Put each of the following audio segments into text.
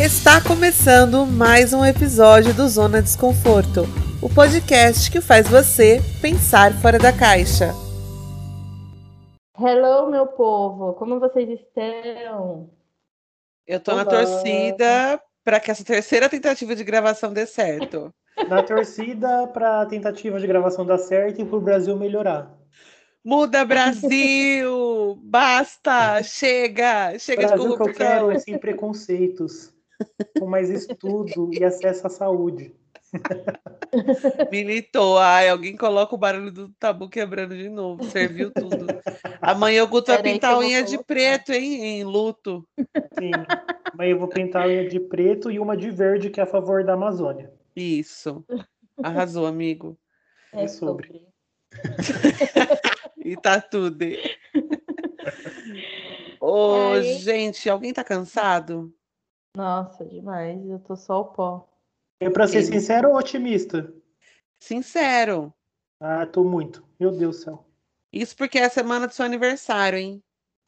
Está começando mais um episódio do Zona Desconforto, o podcast que faz você pensar fora da caixa. Hello, meu povo, como vocês estão? Eu tô Olá. na torcida para que essa terceira tentativa de gravação dê certo. Na torcida para a tentativa de gravação dar certo e para o Brasil melhorar. Muda Brasil! Basta! Chega! Chega Brasil de corrupção! que eu quero é sem preconceitos, com mais estudo e acesso à saúde. Militou. Ai, alguém coloca o barulho do tabu quebrando de novo. Serviu tudo. Amanhã o Guto vai pintar a unha de preto, hein? Em luto. Sim. Amanhã eu vou pintar a unha de preto e uma de verde, que é a favor da Amazônia. Isso. Arrasou, amigo. É sobre. e tá tudo. Ô, oh, gente, alguém tá cansado? Nossa, demais. Eu tô só o pó. É para ser sincero ou otimista? Sincero. Ah, tô muito. Meu Deus do céu. Isso porque é a semana do seu aniversário, hein?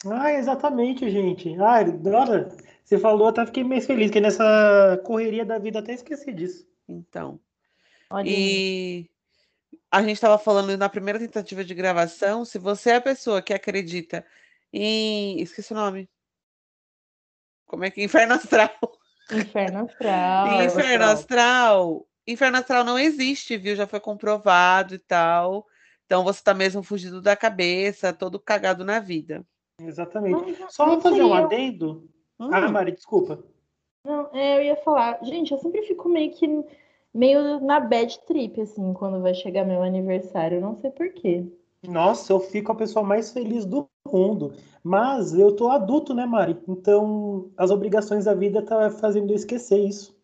Ah, exatamente, gente. Ah, olha, você falou, até fiquei meio feliz, que nessa correria da vida até esqueci disso. Então. Olha e a gente estava falando na primeira tentativa de gravação, se você é a pessoa que acredita em. Esqueci o nome. Como é que? Inferno Astral. Inferno Astral. Inferno Astral. Inferno Astral não existe, viu? Já foi comprovado e tal. Então você está mesmo fugindo da cabeça, todo cagado na vida. Exatamente. Não, Só não fazer um adendo. Hum. Ah, Mari, desculpa. Não, é, eu ia falar, gente, eu sempre fico meio que meio na bad trip, assim, quando vai chegar meu aniversário. Não sei porquê. Nossa, eu fico a pessoa mais feliz do mundo. Mas eu tô adulto, né, Mari? Então as obrigações da vida tá fazendo eu esquecer isso.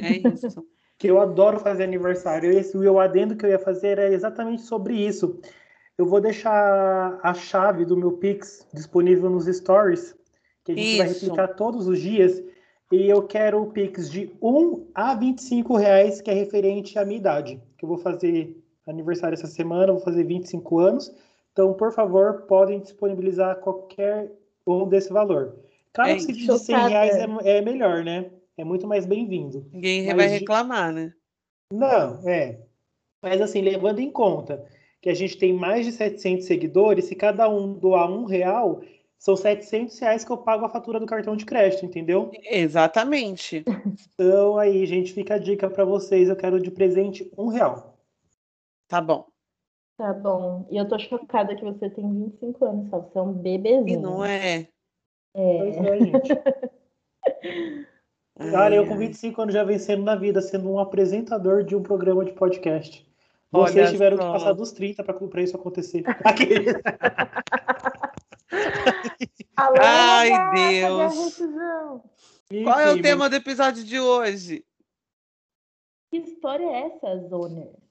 É isso. que eu adoro fazer aniversário. Esse o adendo que eu ia fazer é exatamente sobre isso. Eu vou deixar a chave do meu Pix disponível nos stories, que a gente isso. vai replicar todos os dias. E eu quero o Pix de 1 a 25 reais, que é referente à minha idade. Que eu vou fazer aniversário essa semana, vou fazer 25 anos. Então, por favor, podem disponibilizar qualquer um desse valor. Claro é, que se de 100 reais é, é, melhor, né? É muito mais bem-vindo. Ninguém Mas vai reclamar, né? Não, é. Mas assim, levando em conta que a gente tem mais de 700 seguidores, se cada um doar um real, são 700 reais que eu pago a fatura do cartão de crédito, entendeu? Exatamente. Então aí, gente, fica a dica para vocês. Eu quero de presente um real. Tá bom. Tá bom. E eu tô chocada que você tem 25 anos, só. Você é um bebezinho. E não é? É. Pois é, gente. Cara, eu com 25 anos já vencendo na vida, sendo um apresentador de um programa de podcast. Vocês Olha tiveram só. que passar dos 30 para isso acontecer. Alô, Ai, Deus. Qual é o tema do episódio de hoje? Que história é essa, Zoner?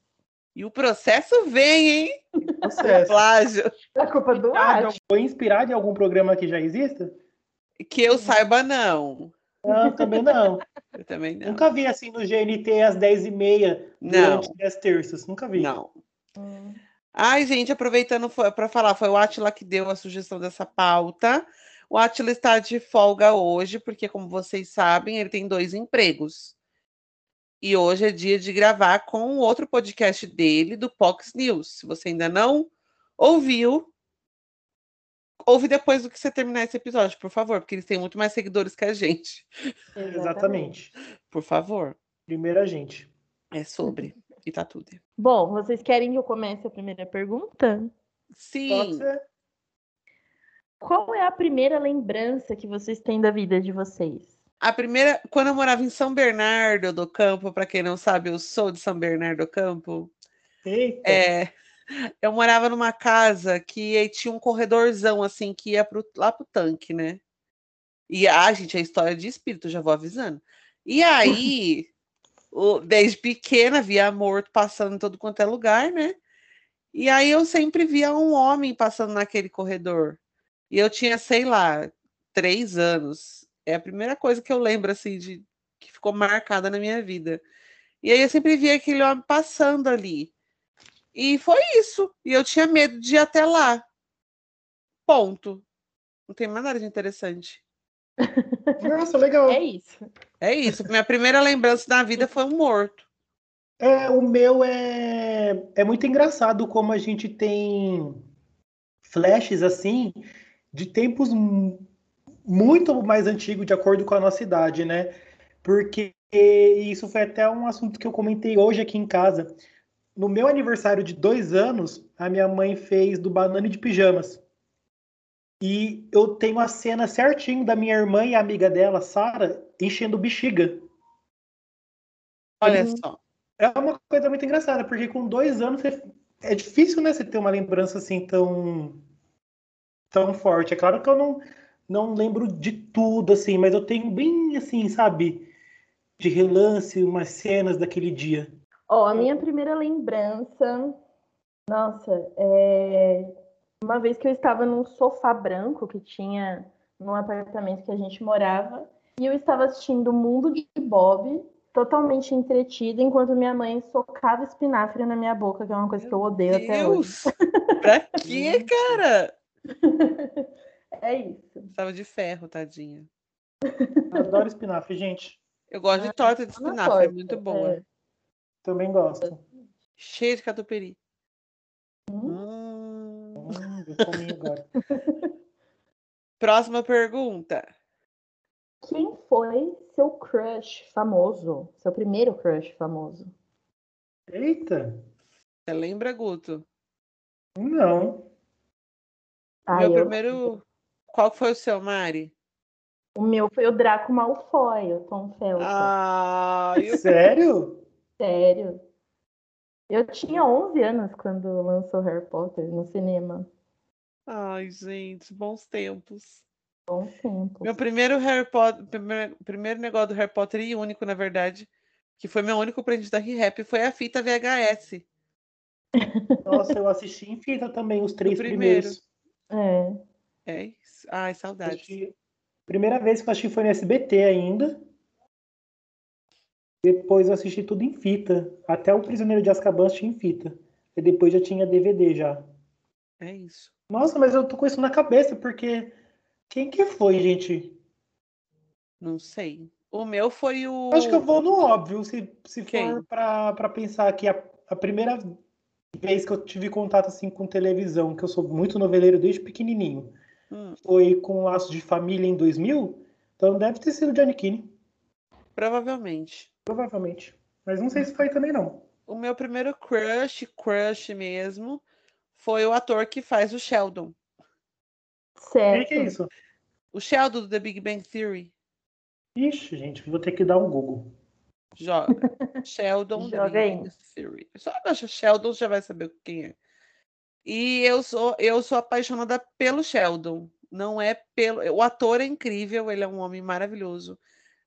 E o processo vem, hein? Processo. Plágio. É culpa do Arte. Foi inspirado em algum programa que já exista? Que eu saiba, não. Não, também não. Eu também não. Nunca vi assim no GNT às 10h30 durante as terças. Nunca vi. Não. Hum. Ai, gente, aproveitando para falar, foi o Atila que deu a sugestão dessa pauta. O Atila está de folga hoje, porque, como vocês sabem, ele tem dois empregos. E hoje é dia de gravar com outro podcast dele, do Fox News. Se você ainda não ouviu, ouve depois do que você terminar esse episódio, por favor, porque eles têm muito mais seguidores que a gente. Exatamente. Por favor. Primeiro a gente. É sobre. E tá tudo. Bom, vocês querem que eu comece a primeira pergunta? Sim. Qual é a primeira lembrança que vocês têm da vida de vocês? A primeira, quando eu morava em São Bernardo do Campo, para quem não sabe, eu sou de São Bernardo do Campo. Eita. É, eu morava numa casa que tinha um corredorzão assim que ia pro, lá pro tanque, né? E a ah, gente, a história de espírito, já vou avisando. E aí, o, desde pequena, via morto passando em todo quanto é lugar, né? E aí eu sempre via um homem passando naquele corredor. E eu tinha, sei lá, três anos. É a primeira coisa que eu lembro, assim, de que ficou marcada na minha vida. E aí eu sempre via aquele homem passando ali. E foi isso. E eu tinha medo de ir até lá. Ponto. Não tem mais nada de interessante. Nossa, legal. É isso. É isso. Minha primeira lembrança da vida foi um morto. É, o meu é, é muito engraçado como a gente tem flashes assim de tempos muito mais antigos de acordo com a nossa idade, né? Porque isso foi até um assunto que eu comentei hoje aqui em casa. No meu aniversário de dois anos, a minha mãe fez do banana de pijamas. E eu tenho a cena certinho da minha irmã e amiga dela, Sara, enchendo bexiga. Olha só. É uma coisa muito engraçada, porque com dois anos é difícil, né, você ter uma lembrança assim tão tão forte. É claro que eu não não lembro de tudo assim, mas eu tenho bem assim, sabe, de relance umas cenas daquele dia. Ó, oh, a minha primeira lembrança, nossa, é uma vez que eu estava num sofá branco que tinha num apartamento que a gente morava, e eu estava assistindo o Mundo de Bob, totalmente entretida, enquanto minha mãe socava espinafre na minha boca, que é uma coisa que eu odeio Deus. até hoje. pra quê, cara? É isso. Estava de ferro, tadinha. Eu adoro espinafre, gente. Eu gosto de ah, torta de espinafre, torta, é muito boa. É. Também gosto. Cheia de catupiry. Hum. Hum, agora. Próxima pergunta. Quem foi seu crush famoso? Seu primeiro crush famoso? Eita! Você lembra, Guto? Não. Ah, Meu eu... primeiro. Qual foi o seu, Mari? O meu foi o Draco Malfoy, o Tom Felton. Ah, eu... Sério? Sério. Eu tinha 11 anos quando lançou Harry Potter no cinema. Ai, gente, bons tempos. Bons tempos. Meu primeiro Harry Potter, primeiro, primeiro negócio do Harry Potter e único, na verdade, que foi meu único presente da ReHap, foi a fita VHS. Nossa, eu assisti em fita também, os três primeiros. É. É isso. Ai, saudades. Assisti... Primeira vez que eu assisti foi no SBT ainda. Depois eu assisti tudo em fita. Até o Prisioneiro de Azkaban assisti em fita. E depois já tinha DVD já. É isso. Nossa, mas eu tô com isso na cabeça, porque. Quem que foi, gente? Não sei. O meu foi o. Acho que eu vou no óbvio, se, se for pra, pra pensar que a, a primeira vez que eu tive contato assim com televisão, que eu sou muito noveleiro desde pequenininho, hum. foi com Laços de Família em 2000, então deve ter sido Johnny Keane. Provavelmente. Provavelmente. Mas não sei se foi também não. O meu primeiro crush, crush mesmo, foi o ator que faz o Sheldon. Certo. O que é isso? O Sheldon do The Big Bang Theory. Ixi, gente, vou ter que dar um Google. Joga. Sheldon Joga The Big Bang Theory. Só baixa Sheldon, já vai saber quem é. E eu sou, eu sou apaixonada pelo Sheldon. Não é pelo. O ator é incrível, ele é um homem maravilhoso.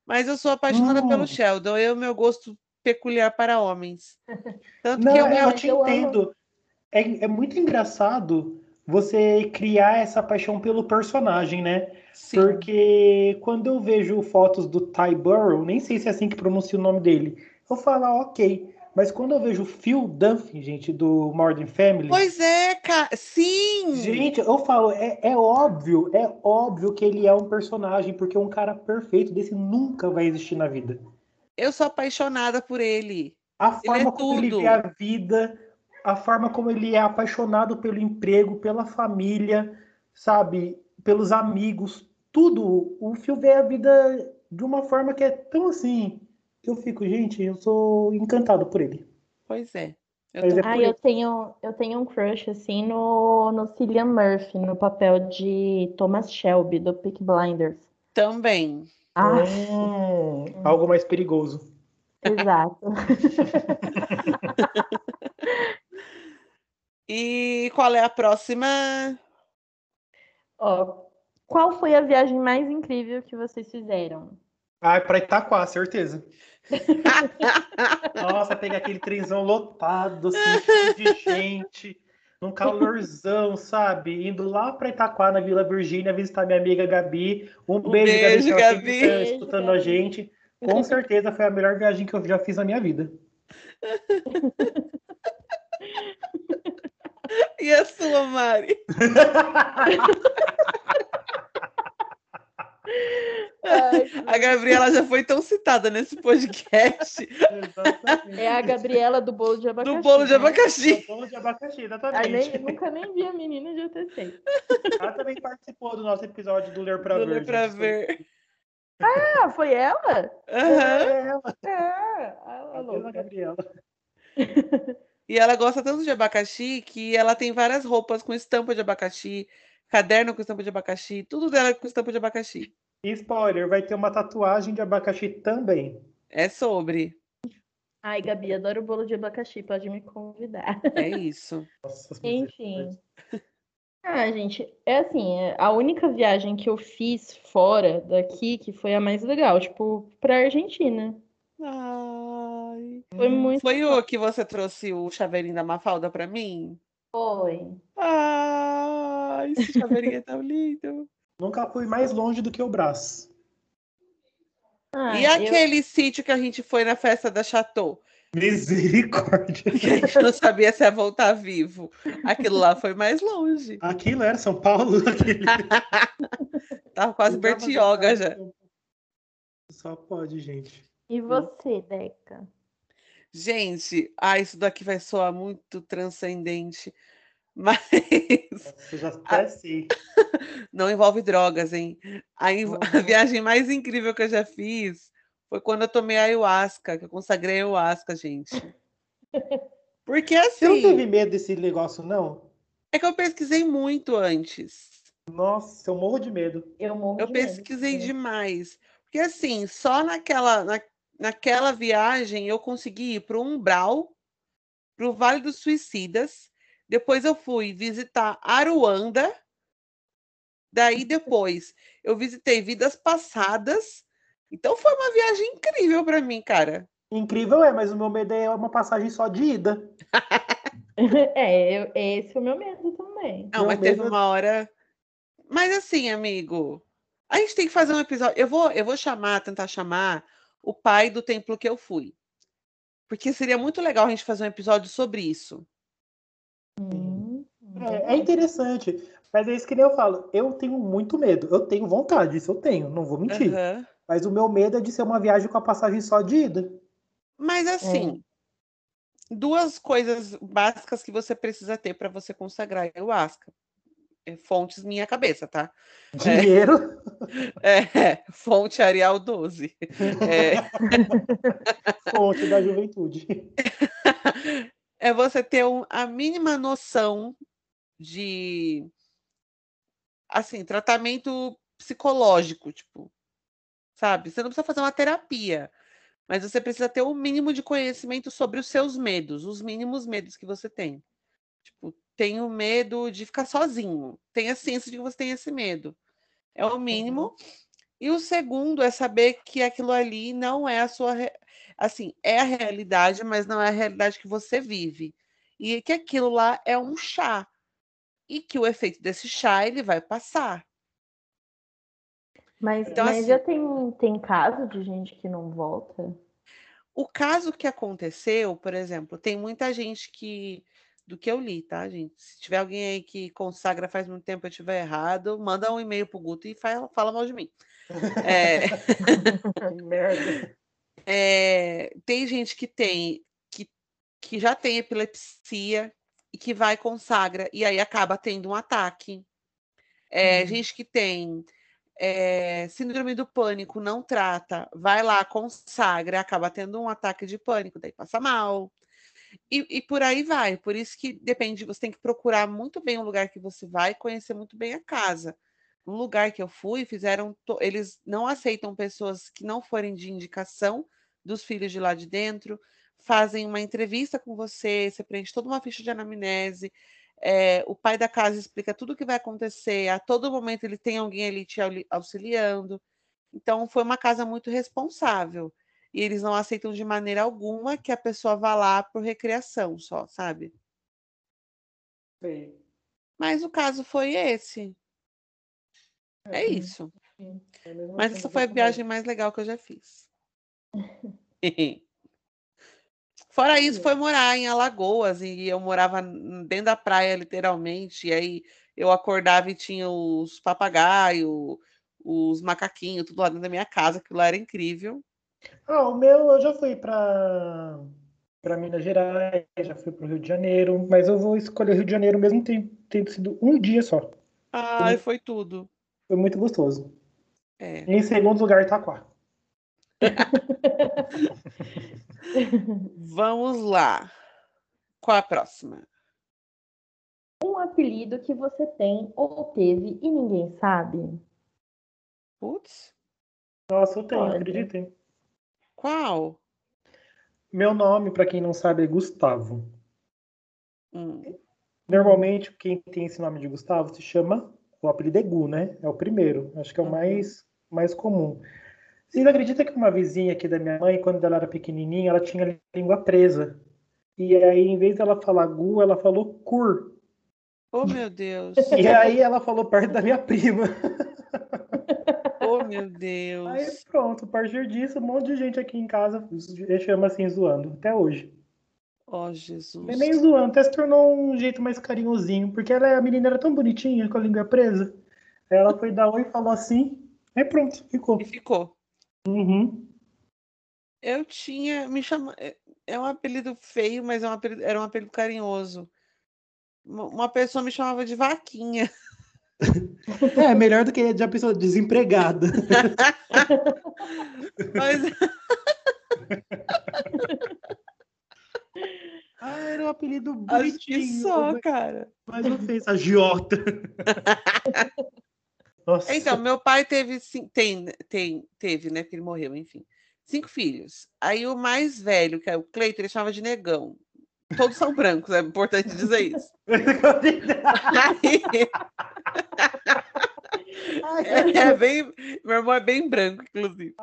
Mas eu sou apaixonada hum. pelo Sheldon. Eu, meu gosto peculiar para homens. Tanto Não, que eu, eu te entendo é, é muito engraçado você criar essa paixão pelo personagem, né? Sim. Porque quando eu vejo fotos do Ty Burrow, nem sei se é assim que pronuncia o nome dele, eu falo, ah, ok. Mas quando eu vejo o Phil Dunphy, gente, do Modern Family. Pois é, cara. Sim! Gente, eu falo, é, é óbvio, é óbvio que ele é um personagem, porque um cara perfeito desse nunca vai existir na vida. Eu sou apaixonada por ele. A forma ele é como tudo. ele vê a vida, a forma como ele é apaixonado pelo emprego, pela família, sabe, pelos amigos, tudo. O Phil vê a vida de uma forma que é tão assim. Eu fico, gente, eu sou encantado por ele. Pois é. Eu, tô... ah, eu tenho, eu tenho um crush assim no, no Cillian Murphy, no papel de Thomas Shelby, do Peak Blinders. Também. Ah. Hum, algo mais perigoso. Exato. E qual é a próxima? Ó, qual foi a viagem mais incrível que vocês fizeram? Ah, para Itaquá, certeza. Nossa, pegar aquele trenzão lotado, assim, de gente, num calorzão, sabe? Indo lá para Itaquá, na Vila Virgínia, visitar minha amiga Gabi. Um, um beijo, beijo, Gabi, Gabi. Que tá escutando a gente. Com certeza foi a melhor viagem que eu já fiz na minha vida. E a sua, Mari? a Gabriela já foi tão citada nesse podcast. É a Gabriela do bolo de abacaxi. Do bolo de né? abacaxi. Do bolo de abacaxi, exatamente. nem, nunca nem vi a menina de UTC. Ela também participou do nosso episódio do Ler Pra Do Ver. Ler pra gente. ver. Ah, foi ela? Aham. É ela, Ah, a a mesma louca. Gabriela. E ela gosta tanto de abacaxi que ela tem várias roupas com estampa de abacaxi, caderno com estampa de abacaxi, tudo dela é com estampa de abacaxi. E spoiler, vai ter uma tatuagem de abacaxi também. É sobre. Ai, Gabi, adoro bolo de abacaxi, pode me convidar. É isso. Nossa, Enfim. Ah, gente, é assim, é a única viagem que eu fiz fora daqui que foi a mais legal, tipo, pra Argentina. Ai. Foi muito Foi o que você trouxe o chaveirinho da Mafalda pra mim? Foi. Ai, esse chaveirinho é tão lindo. Nunca fui mais longe do que o braço. Ah, E eu- aquele sítio que a gente foi na festa da Chateau, Misericórdia. que a gente não sabia se ia voltar vivo. Aquilo lá foi mais longe. Aquilo era São Paulo. Aquele... Tava quase Bertioga já. Só pode, gente. E você, Deca? Gente, ah, isso daqui vai soar muito transcendente, mas Você já até sei. não envolve drogas, hein? A, inv- a Uhum. viagem mais incrível que eu já fiz foi quando eu tomei ayahuasca, que eu consagrei ayahuasca, gente. Porque Você não assim, teve medo desse negócio, não? é que eu pesquisei muito antes. Nossa, eu morro de medo. Eu morro Eu de medo. pesquisei demais. Porque assim, só naquela, na, naquela viagem eu consegui ir para o Umbral, para o Vale dos Suicidas. Depois eu fui visitar Aruanda. Daí depois eu visitei Vidas Passadas. Então foi uma viagem incrível para mim, cara. Incrível é, mas o meu medo é uma passagem só de ida. É, eu, esse é o meu medo também. Não, Meu mas teve medo- uma hora. Mas assim, amigo, a gente tem que fazer um episódio. Eu vou, eu vou chamar, tentar chamar o pai do templo que eu fui. Porque seria muito legal a gente fazer um episódio sobre isso. Hum, É, é interessante. Mas é isso que nem eu falo. Eu tenho muito medo. Eu tenho vontade, isso eu tenho, não vou mentir. Aham. Mas o meu medo é de ser uma viagem com a passagem só de ida. Mas assim, duas coisas básicas que você precisa ter para você consagrar ayahuasca. É, fontes minha cabeça, tá? Dinheiro, É, fonte Arial 12. É, fonte da juventude. é você ter um- a mínima noção de assim, tratamento psicológico, tipo, sabe? Você não precisa fazer uma terapia, mas você precisa ter o mínimo de conhecimento sobre os seus medos, os mínimos medos que você tem. Tipo, tenho medo de ficar sozinho. Tenha ciência de que você tem esse medo. É o mínimo. E o segundo é saber que aquilo ali não é a sua. re- Assim, é a realidade, mas não é a realidade que você vive. E que aquilo lá é um chá. E que o efeito desse chá ele vai passar. Mas, Então, mas assim- já tem, tem caso de gente que não volta? O caso que aconteceu, por exemplo, tem muita gente que. Do que eu li, tá, gente? Se tiver alguém aí que consagra faz muito tempo e eu estiver errado, manda um e-mail pro Guto e fala, fala mal de mim. É, Que merda. É, tem gente que tem, que, que já tem epilepsia e que vai consagra, e aí acaba tendo um ataque. É, Uhum. Gente que tem é, síndrome do pânico, não trata, vai lá, consagra, acaba tendo um ataque de pânico, daí passa mal. E, e por aí vai. Por isso que depende, você tem que procurar muito bem o lugar que você vai, conhecer muito bem a casa. No lugar que eu fui, fizeram, to- eles não aceitam pessoas que não forem de indicação dos filhos de lá de dentro, fazem uma entrevista com você, você preenche toda uma ficha de anamnese, é, o pai da casa explica tudo o que vai acontecer, a todo momento ele tem alguém ali te auxiliando. Então, foi uma casa muito responsável. E eles não aceitam de maneira alguma que a pessoa vá lá por recreação só, sabe? Sei. Mas o caso foi esse. É Uhum. isso. É Mas essa que foi a viagem mais legal que eu já fiz. Fora isso, foi morar em Alagoas e eu morava dentro da praia, literalmente. E aí eu acordava e tinha os papagaios, os macaquinhos, tudo lá dentro da minha casa, aquilo lá era incrível. Ah, o meu eu já fui para para Minas Gerais, já fui para o Rio de Janeiro, mas eu vou escolher Rio de Janeiro mesmo tendo, sido um dia só. Ai, foi tudo. Foi muito gostoso. É. Em segundo lugar, Itaquá. Vamos lá. Qual a próxima? Um apelido que você tem ou teve e ninguém sabe. Putz, Nossa, eu tenho, acreditem. qual? Meu nome, para quem não sabe, é Gustavo. Hum, Normalmente, quem tem esse nome de Gustavo se chama. O apelido é Gu, né? É o primeiro. Acho que é o Uhum. mais, mais comum. Vocês acreditam que uma vizinha aqui da minha mãe, quando ela era pequenininha, ela tinha a língua presa? E aí, em vez dela falar Gu, ela falou Cur. Oh, meu Deus. E aí, ela falou perto da minha prima. Oh, meu Aí, Deus. pronto, a partir disso, um monte de gente aqui em casa chama assim, zoando, até hoje. Oh, Jesus. Não é nem zoando, até se tornou um jeito mais carinhosinho, porque ela, a menina era tão bonitinha, com a língua presa. Aí ela foi dar oi e falou assim, aí pronto, ficou. E ficou. Uhum. Eu tinha, me chama, é- é um apelido feio, mas é um apelido- era um apelido carinhoso. Uma uma pessoa me chamava de vaquinha. É, melhor do que já pessoa desempregada. Mas Ah, era um apelido acho que bonitinho, só, mas- cara. mas não fez agiota. Nossa. Então, meu pai teve, tem, tem, teve, né? Porque ele morreu, enfim. Cinco filhos. Aí o mais velho, que é o Cleiton, ele chamava de negão. Todos são brancos, é importante dizer isso. Aí, é, é bem, meu irmão é bem branco, inclusive.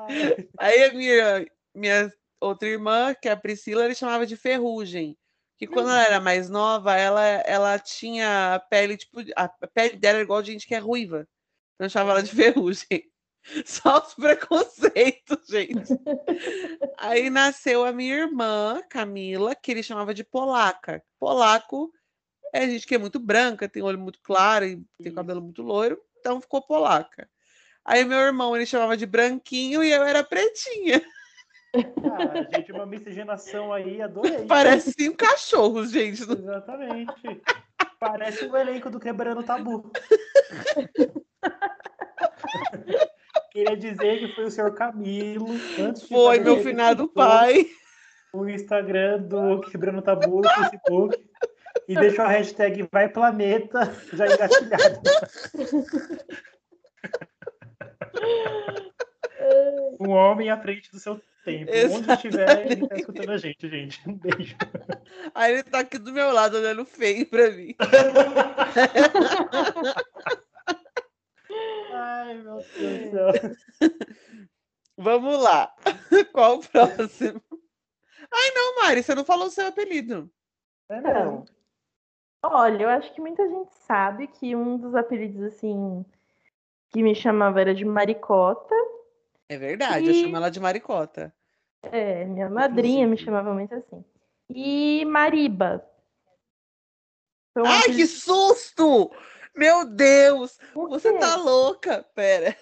Aí a minha, minha outra irmã, que é a Priscila, ele chamava de ferrugem. Que quando ela era mais nova, ela, ela tinha a pele, tipo, a pele dela era igual de gente que é ruiva. Então eu chamava ela de ferrugem. Só os preconceitos, gente. Aí nasceu a minha irmã, Camila, que ele chamava de polaca. Polaco é gente que é muito branca, tem olho muito claro e tem cabelo muito loiro, então ficou polaca. Aí meu irmão ele chamava de branquinho e eu era pretinha. Ah, gente, uma miscigenação aí, adorei. Parece cinco cachorros, gente. Exatamente. Parece o elenco do Quebrando Tabu. Queria dizer que foi o senhor Camilo. Antes Foi meu finado pai. O Instagram do Quebrando Tabu no Facebook. E deixou a hashtag Vai Planeta já engatilhada. Um homem à frente do seu tempo. Onde Exatamente. estiver, ele tá escutando a gente, gente. Um beijo. Aí ele tá aqui do meu lado olhando feio pra mim. Ai, meu Deus do céu. Vamos lá. Qual o próximo? Ai, não, Mari, você não falou o seu apelido. É mesmo. Olha, eu acho que muita gente sabe que um dos apelidos, assim, que me chamava era de Maricota. É verdade, eu E- chamo ela de maricota. É, minha madrinha me chamava muito assim. E Mariba. Foi um Ai, que apelido- susto! Meu Deus! Por Você quê? tá louca? Pera.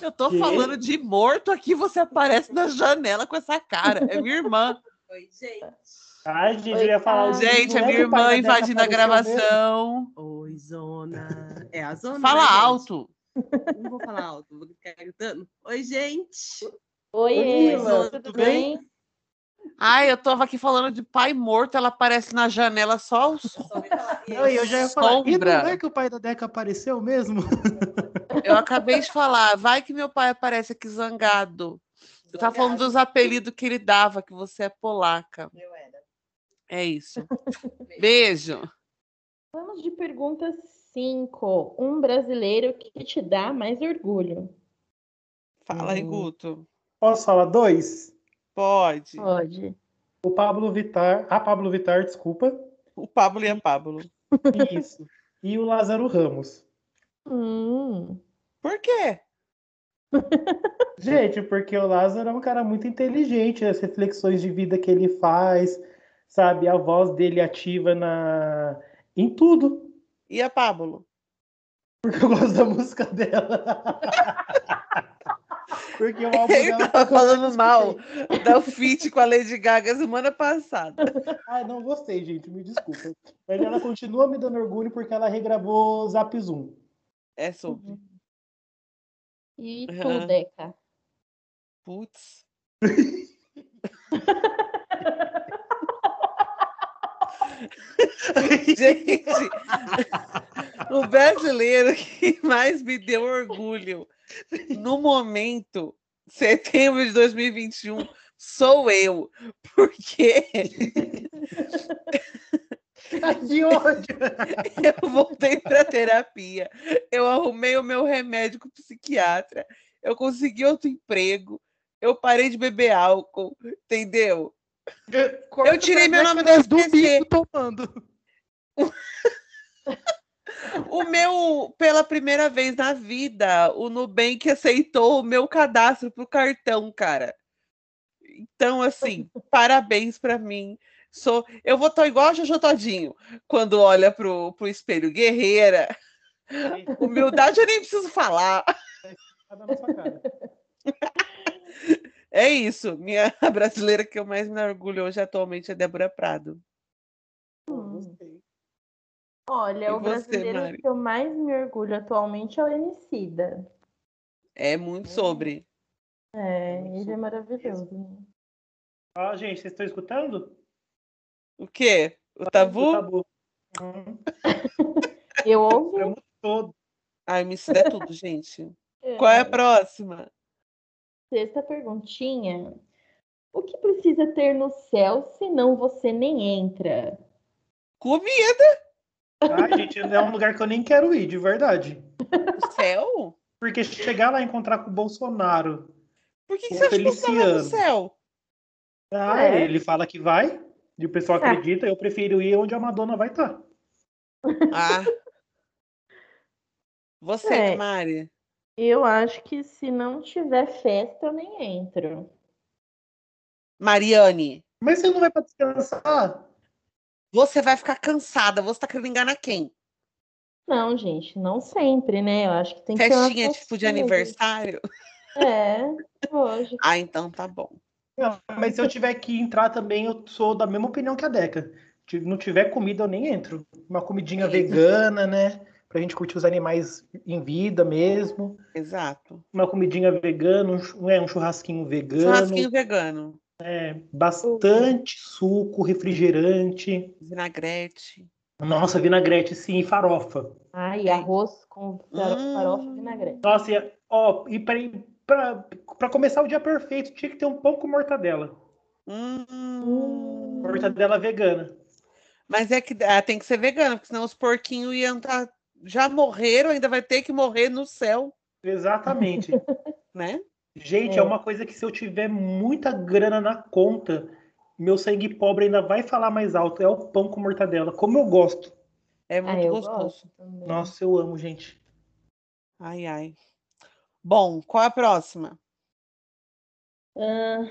Eu tô Quê? falando de morto aqui, você aparece na janela com essa cara. É minha irmã. Oi, gente. Ai, gente, eu Oi, ia falar. Ai, Gente, é é minha que irmã invadindo a apareceu mesmo? gravação. Oi, Zona. É a Zona. Fala né, gente? alto. Não vou falar alto, vou ficar gritando. Oi, gente. Oi, Camila, tudo, tudo bem? Ai, eu tava aqui falando de pai morto, ela aparece na janela só os. Só me falar. Não, e eu já ia falar. E não é que o pai da Deca apareceu mesmo? Eu acabei de falar, vai que meu pai aparece aqui zangado. Eu tava falando dos apelidos que ele dava, que você é polaca. Eu era. É isso. Beijo. Vamos de pergunta 5. Um brasileiro que te dá mais orgulho? Fala aí, Hum. Guto. Posso falar dois? Pode. Pode. O Pablo Vittar. A Pablo Vittar, desculpa. O Pablo e a Pablo. Isso. E o Lázaro Ramos. Hum, Por quê? Gente, porque o Lázaro é um cara muito inteligente, as reflexões de vida que ele faz, sabe? A voz dele ativa na em tudo. E a Pablo? Porque eu gosto da música dela. Porque o álbum Ele dela tava falando mal da feat com a Lady Gaga semana passada. Ah, não gostei, gente, me desculpa. Mas ela continua me dando orgulho porque ela regravou Zap Zoom. É sobre. E tu, Aham. Deca? Putz. Gente, o brasileiro que mais me deu orgulho no momento, setembro de 2021, sou eu. Porque que ódio! eu voltei para terapia, eu arrumei o meu remédio com o psiquiatra, eu consegui outro emprego, eu parei de beber álcool, entendeu? Eu tirei meu nome do bico tomando. O meu, pela primeira vez na vida, o Nubank aceitou o meu cadastro pro cartão, cara. Então, assim, parabéns pra mim. Sou, eu vou estar igual a Jojo Todinho quando olha pro, pro espelho. Guerreira. Humildade eu nem preciso falar. Sua cara. É isso. Minha a brasileira que eu mais me orgulho hoje atualmente é Débora Prado. Hum. Olha, E o você, brasileiro Mari? que eu mais me orgulho atualmente é o Emicida. É muito sobre. É, Muito ele é maravilhoso. né? Ó, gente, vocês estão escutando? O quê? O O tabu? tabu. Hum, Eu ouvi. é muito todo. Ai, me é tudo, gente. Qual é a próxima? Sexta perguntinha. O que precisa ter no céu, senão você nem entra? Comida Ai, gente, é um lugar que eu nem quero ir, de verdade. do céu? Porque chegar lá e encontrar com o Bolsonaro. Por que, que O você acha que vai no Feliciano. céu? Ah, É. ele fala que vai, e o pessoal Ah. acredita, eu prefiro ir onde a Madonna vai estar. Ah. Você, É. Mari? Eu acho que se não tiver festa, eu nem entro. Mariane, Mas você não vai pra descansar? você vai ficar cansada. Você tá querendo enganar quem? Não, gente, não sempre, né? Eu acho que tem que ter uma Festinha tipo de festinha, aniversário? É, lógico. Ah, então tá bom. Não, mas se eu tiver que entrar também, eu sou da mesma opinião que a Deca. Se não tiver comida, eu nem entro. Uma comidinha vegana, né? Pra gente curtir os animais em vida mesmo. Exato. Uma comidinha vegana, um, é, um churrasquinho vegano. Churrasquinho vegano. Bastante suco, refrigerante. Vinagrete. Nossa, vinagrete, sim, e farofa. Ai, arroz com Hum. farofa e vinagrete. Nossa, e, ó, e pra, pra, pra começar o dia perfeito, tinha que ter um pão com mortadela. Hum. Mortadela vegana. Mas é que ah, tem que ser vegano, porque senão os porquinhos iam estar. Já morreram, ainda vai ter que morrer no céu, Exatamente. né? Gente, é. É. uma coisa que se eu tiver muita grana na conta, meu sangue pobre ainda vai falar mais alto. É o pão com mortadela. Como eu gosto. É Ah, muito eu gostoso. gosto também. Nossa, eu amo, gente. Ai, ai. Bom, qual a próxima? Ah,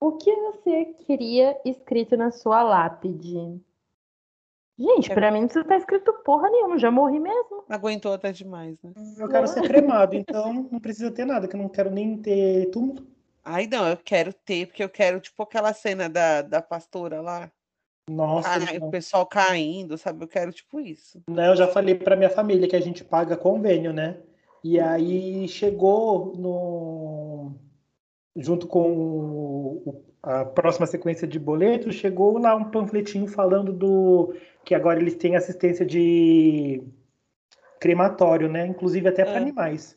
o que você queria escrito na sua lápide? Gente, É- pra mim não precisa estar escrito porra nenhuma, já morri mesmo. Não aguentou até demais, né? Eu quero ser cremado, então não precisa ter nada, que eu não quero nem ter túmulo. Ai, não, eu quero ter, porque eu quero, tipo, aquela cena da, da pastora lá. Nossa, Ai, o não. pessoal caindo, sabe? Eu quero, tipo, isso. Né, eu já falei pra minha família que a gente paga convênio, né? E aí chegou no junto com o- a próxima sequência de boletos, chegou lá um panfletinho falando do que agora eles têm assistência de crematório, né? Inclusive até para Ah. animais.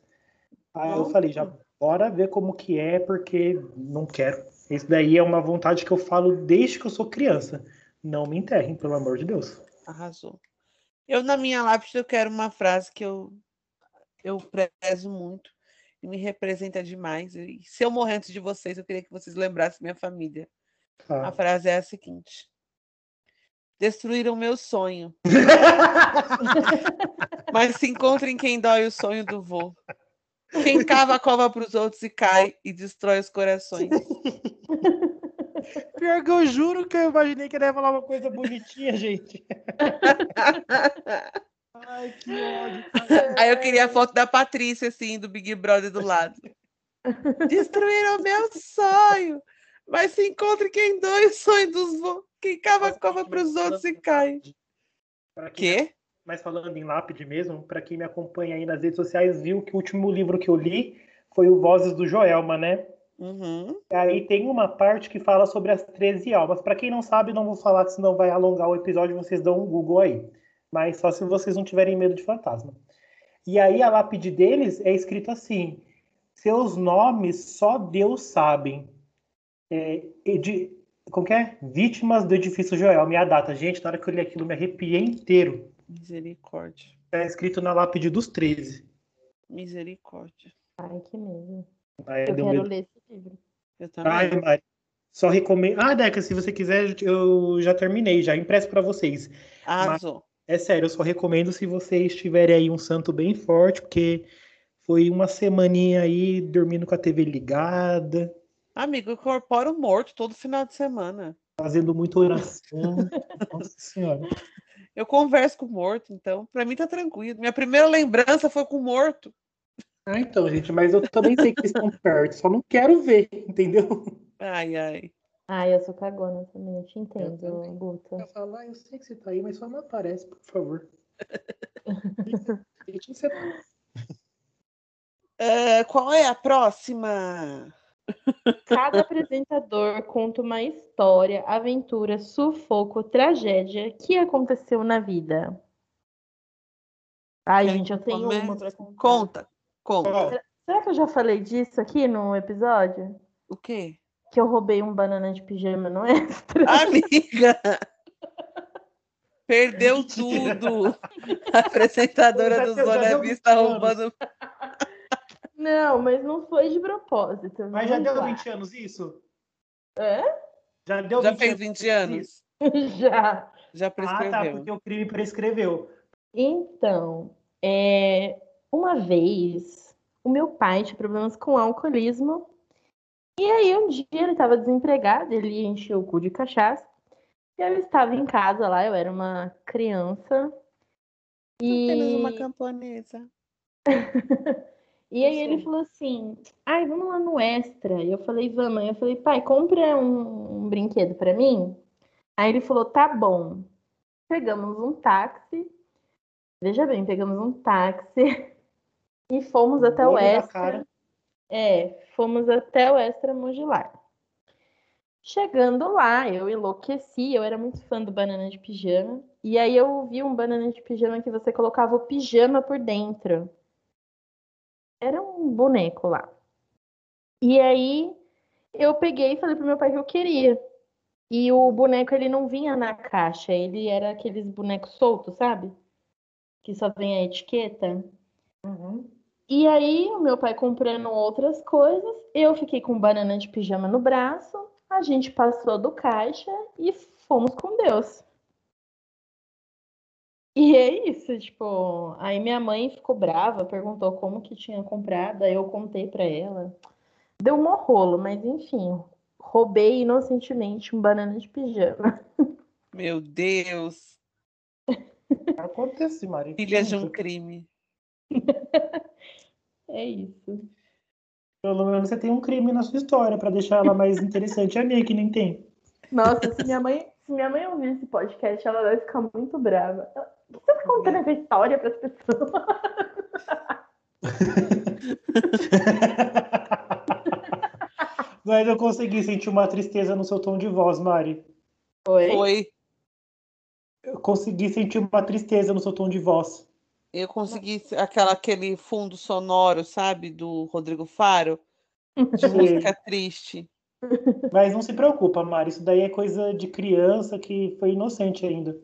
Aí eu falei, já bora ver como que é, porque não quero. Esse daí é uma vontade que eu falo desde que eu sou criança. Não me enterrem, pelo amor de Deus. Arrasou. Eu, na minha lápide, eu quero uma frase que eu, eu prezo muito e me representa demais. E se eu morrer antes de vocês, eu queria que vocês lembrassem minha família. A Tá. frase é a seguinte: Destruíram meu sonho, mas se encontrem quem dói o sonho do vô. Quem cava a cova para os outros e cai e destrói os corações. Pior que eu juro que eu imaginei que ele ia falar uma coisa bonitinha, gente. Ai, que ódio. Aí eu queria a foto da Patrícia, assim, do Big Brother do lado. Destruíram meu sonho. Mas se encontre quem doe o sonho dos voos. Quem cava cova para os outros e cai. Pra Quê? Mas falando em lápide mesmo, para quem me acompanha aí nas redes sociais, viu que o último livro que eu li foi o Vozes do Joelma, né? Uhum. Aí tem uma parte que fala sobre as 13 almas. Para quem não sabe, não vou falar, senão vai alongar o episódio, vocês dão um Google aí. Mas só se vocês não tiverem medo de fantasma. E aí a lápide deles é escrito assim: seus nomes só Deus sabem. É, edi- como que é? Vítimas do edifício Joelma. E a data. Gente, na hora que eu li aquilo, eu me arrepiei inteiro. Misericórdia. É escrito na lápide dos 13. Misericórdia. Ai, que medo. Aí Eu quero medo. ler esse livro. Eu também. Ai, Mari. Só recomendo. Ah, Deca, se você quiser, eu já terminei, já impresso para vocês. Arrasou. É sério, eu só recomendo se vocês tiverem aí um santo bem forte, porque foi uma semaninha aí dormindo com a TV ligada, Amigo, eu incorporo morto todo final de semana. fazendo muita oração. Nossa Senhora. Eu converso com o morto, então, pra mim tá tranquilo. Minha primeira lembrança foi com o morto. Ah, então, gente, mas eu também sei que eles estão perto, só não quero ver, entendeu? Ai, ai. Ai, eu sou cagona também, eu te entendo, também. Guta. Eu falo, ah, eu sei que você tá aí, mas só não aparece, por favor. Ah, qual é a próxima? Cada apresentador conta uma história, aventura, sufoco, tragédia que aconteceu na vida. Ai, Quer gente, eu tenho uma pra contar. Conta, conta. Será que eu já falei disso aqui no episódio? O quê? Que eu roubei um banana de pijama no extra? Amiga! Perdeu tudo. A apresentadora do Zona Vista 20 anos. roubando. Não, mas não foi de propósito. mas já deu lá. 20 anos isso? É? Já deu Já 20 fez anos 20 anos? Já. Já Ah, tá, prescreveu. porque o crime prescreveu. Então, é, uma vez, o meu pai tinha problemas com alcoolismo. E aí, um dia ele estava desempregado, ele encheu o cu de cachaça. E eu estava em casa lá, eu era uma criança. Apenas E, uma camponesa. e aí ele falou assim: ai, vamos lá no extra. E eu falei, vamos. Aí eu falei, pai, compra um, um brinquedo para mim. Aí ele falou, tá bom. Pegamos um táxi. Veja bem, pegamos um táxi e fomos até o extra. É, fomos até o Extra Mogilar. Chegando lá, eu enlouqueci, eu era muito fã do banana de pijama. E aí eu vi um banana de pijama que você colocava o pijama por dentro. Era um boneco lá. E aí eu peguei e falei pro meu pai que eu queria. E o boneco ele não vinha na caixa, ele era aqueles bonecos soltos, sabe? Que só vem a etiqueta. Uhum. E aí, o meu pai comprando outras coisas, eu fiquei com banana de pijama no braço, a gente passou do caixa e fomos com Deus. E é isso, tipo, aí minha mãe ficou brava, perguntou como que tinha comprado, aí eu contei pra ela. Deu um rolo, mas enfim, roubei inocentemente um banana de pijama. Meu Deus. Acontece, Mari. Filha de um crime. É isso. Pelo menos você tem um crime na sua história pra deixar ela mais interessante. A minha que nem tem. Nossa, se minha mãe, se minha mãe ouvir esse podcast, ela vai ficar muito brava. Por que você tá contando essa história para as pessoas? Mas eu consegui sentir uma tristeza no seu tom de voz, Mari. Oi? Foi. Eu consegui sentir uma tristeza no seu tom de voz. Eu consegui aquela, aquele fundo sonoro, sabe, do Rodrigo Faro, de Sim. música triste. Mas não se preocupa, Mari. Isso daí é coisa de criança que foi inocente ainda.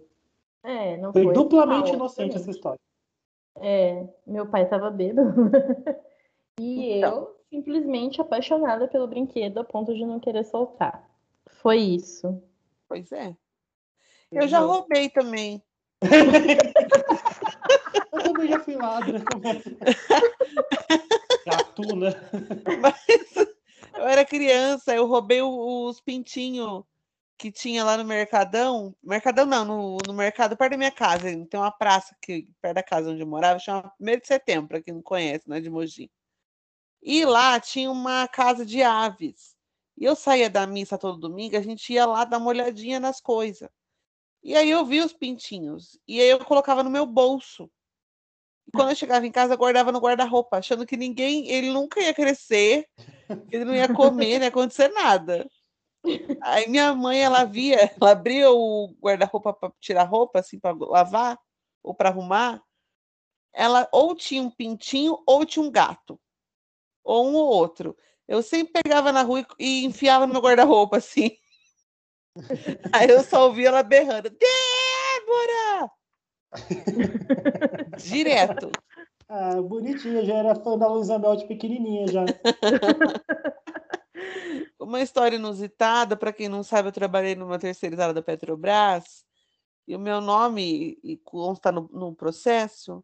É, não Foi foi. duplamente mal, inocente essa obviamente. história. É, meu pai tava bêbado. e Então. eu simplesmente apaixonada pelo brinquedo a ponto de não querer soltar. Foi isso. Pois é. Eu já roubei também. Gatuna. Mas eu era criança, eu roubei os pintinhos que tinha lá no Mercadão. Mercadão não, no, no mercado perto da minha casa. Tem uma praça que perto da casa onde eu morava, chama 1 de setembro, para quem não conhece, né? De Mogi. E lá tinha uma casa de aves. E eu saía da missa todo domingo, a gente ia lá dar uma olhadinha nas coisas. E aí eu vi os pintinhos. E aí eu colocava no meu bolso. E quando eu chegava em casa, guardava no guarda-roupa, achando que ninguém, ele nunca ia crescer, ele não ia comer, não ia acontecer nada. Aí minha mãe, ela via, ela abria o guarda-roupa para tirar roupa, assim, para lavar ou para arrumar. Ela ou tinha um pintinho ou tinha um gato, ou um ou outro. Eu sempre pegava na rua e enfiava no meu guarda-roupa, assim. Aí eu só ouvia ela berrando: Débora! Direto. Ah, bonitinha, já era fã da Luísa Mel de pequenininha já. Uma história inusitada, para quem não sabe, eu trabalhei numa terceirizada da Petrobras e o meu nome consta no, no processo.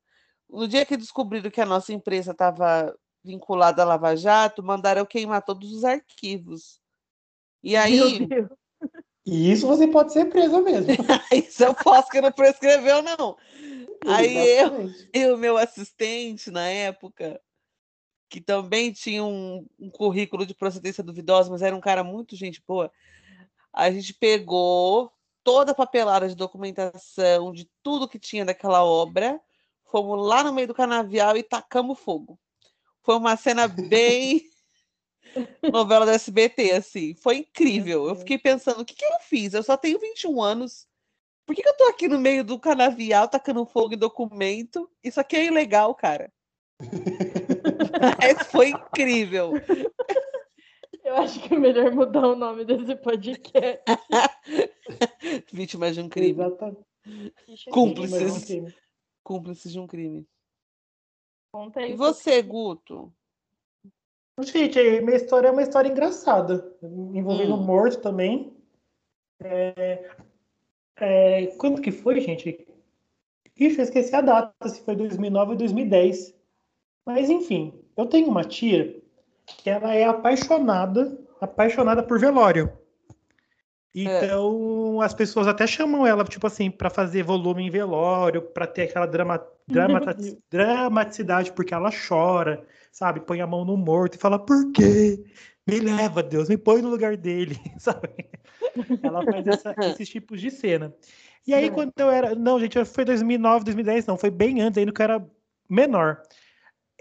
No dia que descobriram que a nossa empresa estava vinculada à Lava Jato, mandaram queimar todos os arquivos. E aí. E isso você pode ser presa mesmo. isso eu posso, que não prescreveu, não. Aí eu e o meu assistente, na época, que também tinha um, um, currículo de procedência duvidosa, mas era um cara muito gente boa, a gente pegou toda a papelada de documentação, de tudo que tinha daquela obra, fomos lá no meio do canavial e tacamos fogo. Foi uma cena bem novela da SBT, assim. Foi incrível. Eu fiquei pensando, o que, que eu fiz? Eu só tenho 21 anos. Por que, que eu tô aqui no meio do canavial tacando fogo em documento? Isso aqui é ilegal, cara. Mas foi incrível. Eu acho que é melhor mudar o nome desse podcast. Vítimas de um crime. Exatamente. Cúmplices. Cúmplices de um crime. Conta aí. E você, Guto? Gente, minha história é uma história engraçada, envolvendo hum. morte também. É, é, quando que foi, gente? Ixi, eu esqueci a data, se foi 2009 ou 2010. Mas, enfim, eu tenho uma tia que ela é apaixonada, apaixonada por velório. Então, é. as pessoas até chamam ela, tipo assim, para fazer volume em velório, para ter aquela drama, dramaticidade, porque ela chora, sabe? Põe a mão no morto e fala, por quê? Me leva, Deus, me põe no lugar dele, sabe? Ela faz essa, esses tipos de cena. E aí, quando eu era. Não, gente, foi 2009, 2010, não, foi bem antes, ainda que eu era menor.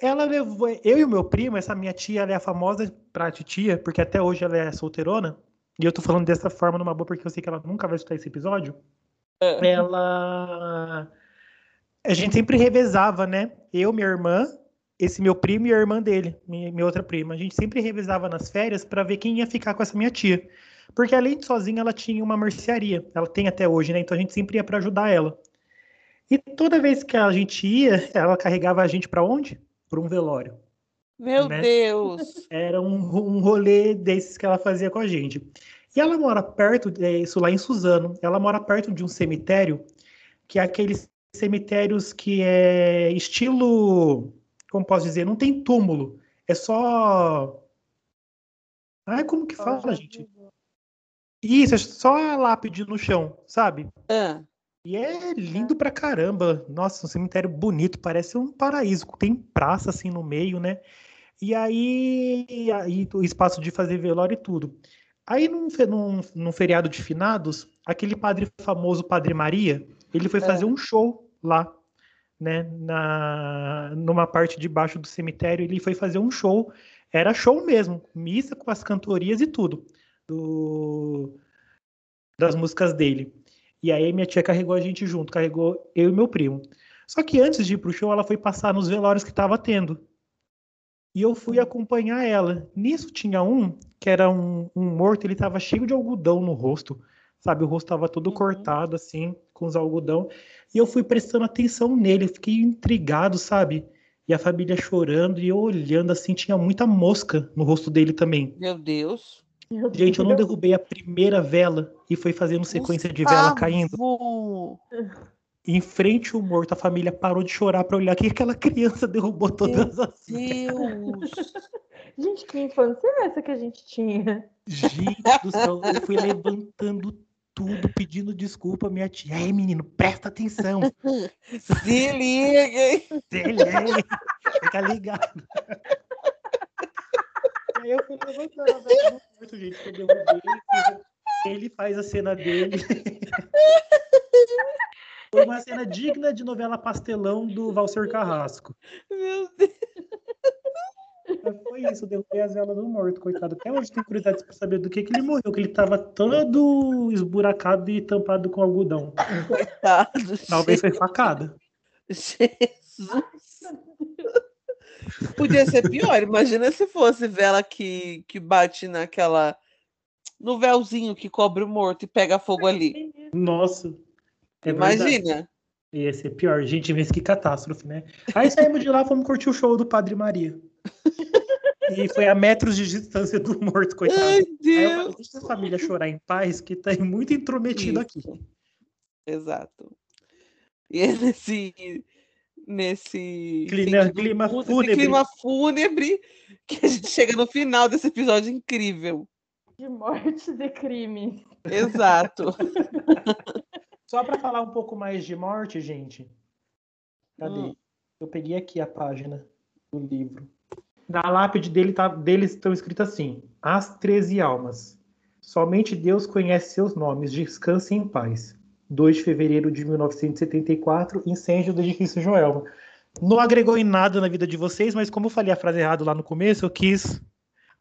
Ela levou. Eu e o meu primo, essa minha tia, ela é a famosa pra titia, porque até hoje ela é solteirona. E eu tô falando dessa forma numa boa porque eu sei que ela nunca vai escutar esse episódio. É. Ela. A gente sempre revezava, né? Eu, minha irmã, esse meu primo e a irmã dele, minha, minha outra prima. A gente sempre revezava nas férias para ver quem ia ficar com essa minha tia. Porque além de sozinha, ela tinha uma mercearia. Ela tem até hoje, né? Então a gente sempre ia para ajudar ela. E toda vez que a gente ia, ela carregava a gente para onde? Para um velório. Meu né? Deus! Era um, um rolê desses que ela fazia com a gente. E ela mora perto, é, isso lá em Suzano, ela mora perto de um cemitério, que é aqueles cemitérios que é estilo, como posso dizer, não tem túmulo, é só... Ai, como que fala, gente? Isso, é só a lápide no chão, sabe? É. E é lindo pra caramba. Nossa, um cemitério bonito, parece um paraíso. Tem praça assim no meio, né? E aí, aí o espaço de fazer velório e tudo. Aí, num, num, num, feriado de finados, aquele padre famoso, Padre Maria, ele foi fazer é. um show lá, né? Na, numa parte de baixo do cemitério, ele foi fazer um show. Era show mesmo, missa com as cantorias e tudo, do, das músicas dele. E aí minha tia carregou a gente junto, carregou eu e meu primo. Só que antes de ir pro show, ela foi passar nos velórios que estava tendo. E eu fui acompanhar ela. Nisso tinha um que era um, um morto, ele tava cheio de algodão no rosto, sabe? O rosto tava todo uhum. cortado, assim, com os algodão. E eu fui prestando atenção nele, fiquei intrigado, sabe? E a família chorando e eu olhando, assim, tinha muita mosca no rosto dele também. Meu Deus. Gente, eu não derrubei a primeira vela e foi fazendo sequência Gustavo. de vela caindo. Em frente ao morto, a família parou de chorar para olhar que aquela criança derrubou todas Meu as. Deus! Gente, que infância é essa que a gente tinha? Gente do céu, eu fui levantando tudo, pedindo desculpa minha tia. Ei, menino, presta atenção. Se liguem! Se liga, Fica ligado. Aí eu fui levantando do morto, gente, eu derrubei. Ele faz a cena dele. Foi uma cena digna de novela pastelão do Valser Carrasco. Meu Deus! Mas foi isso, eu derrubei as velas do morto, coitado. Até hoje tem curiosidade pra saber do que, que ele morreu, que ele tava todo esburacado e tampado com algodão. Coitado, Talvez foi facada. Jesus! Podia ser pior. Imagina se fosse vela que, que bate naquela. no véuzinho que cobre o morto e pega fogo ali. Nossa. É verdade. Imagina. Ia ser pior. Gente, mas que catástrofe, né? Aí saímos de lá, fomos curtir o show do Padre Maria. E foi a metros de distância do morto, coitado. Ai, eu Deus! falei, deixa a família chorar em paz, que tá muito intrometido aqui. Isso. Exato. E é nesse. Nesse. Clima- sentido clima fúnebre. clima fúnebre que a gente chega no final desse episódio incrível. De mortes e crimes. Exato. Só para falar um pouco mais de morte, gente. Cadê? Hum. Eu peguei aqui a página do livro. Na lápide dele tá, deles estão escritos assim: As 13 almas. Somente Deus conhece seus nomes. Descanse em paz. 2 de fevereiro de 1974, incêndio do edifício Joelma. Não agregou em nada na vida de vocês, mas como eu falei a frase errada lá no começo, eu quis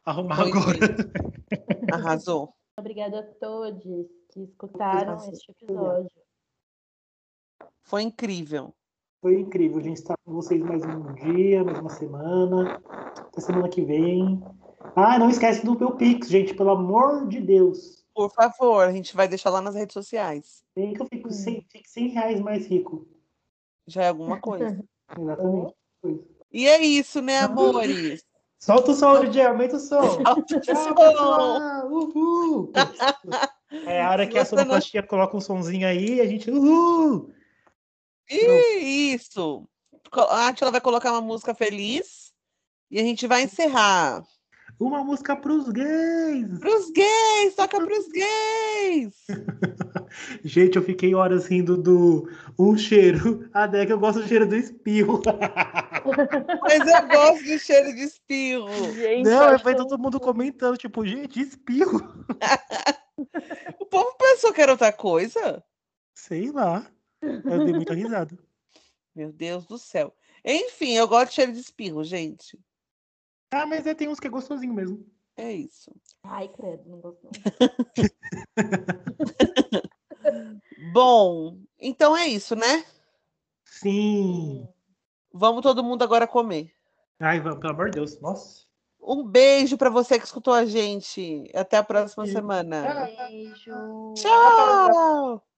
arrumar Foi agora. Arrasou. Obrigada a todos que escutaram este episódio. Foi incrível. Foi incrível a gente estar com vocês mais um dia, mais uma semana. Até semana que vem. Ah, não esquece do meu Pix, gente, pelo amor de Deus. Por favor, a gente vai deixar lá nas redes sociais. Tem que eu fico 100, fique 100 reais mais rico. Já é alguma coisa. Exatamente. E é isso, né, amores? Solta o som, DJ, aumenta o som. Alto Tchau, som. pessoal. Uhul. É a hora que a sonoplastia coloca um sonzinho aí e a gente. Uhul. Ih, isso. A Atila vai colocar uma música feliz e a gente vai encerrar. Uma música pros gays. Pros gays, toca pros gays. Gente, eu fiquei horas rindo do um cheiro. A Deca, eu gosto do cheiro do espirro. Mas eu gosto de cheiro de espirro. Gente, Não, é foi todo mundo comentando, tipo, gente, espirro. O povo pensou que era outra coisa. Sei lá. Eu dei muita risada. Meu Deus do céu. Enfim, eu gosto de cheiro de espirro, gente. Ah, mas é, tem uns que é gostosinho mesmo. É isso. Ai, credo, não gosto. não. Bom, então é isso, né? Sim. Vamos todo mundo agora comer. Ai, vamos, pelo amor de Deus. Nossa. Um beijo para você que escutou a gente. Até a próxima Sim. semana. Beijo. Tchau!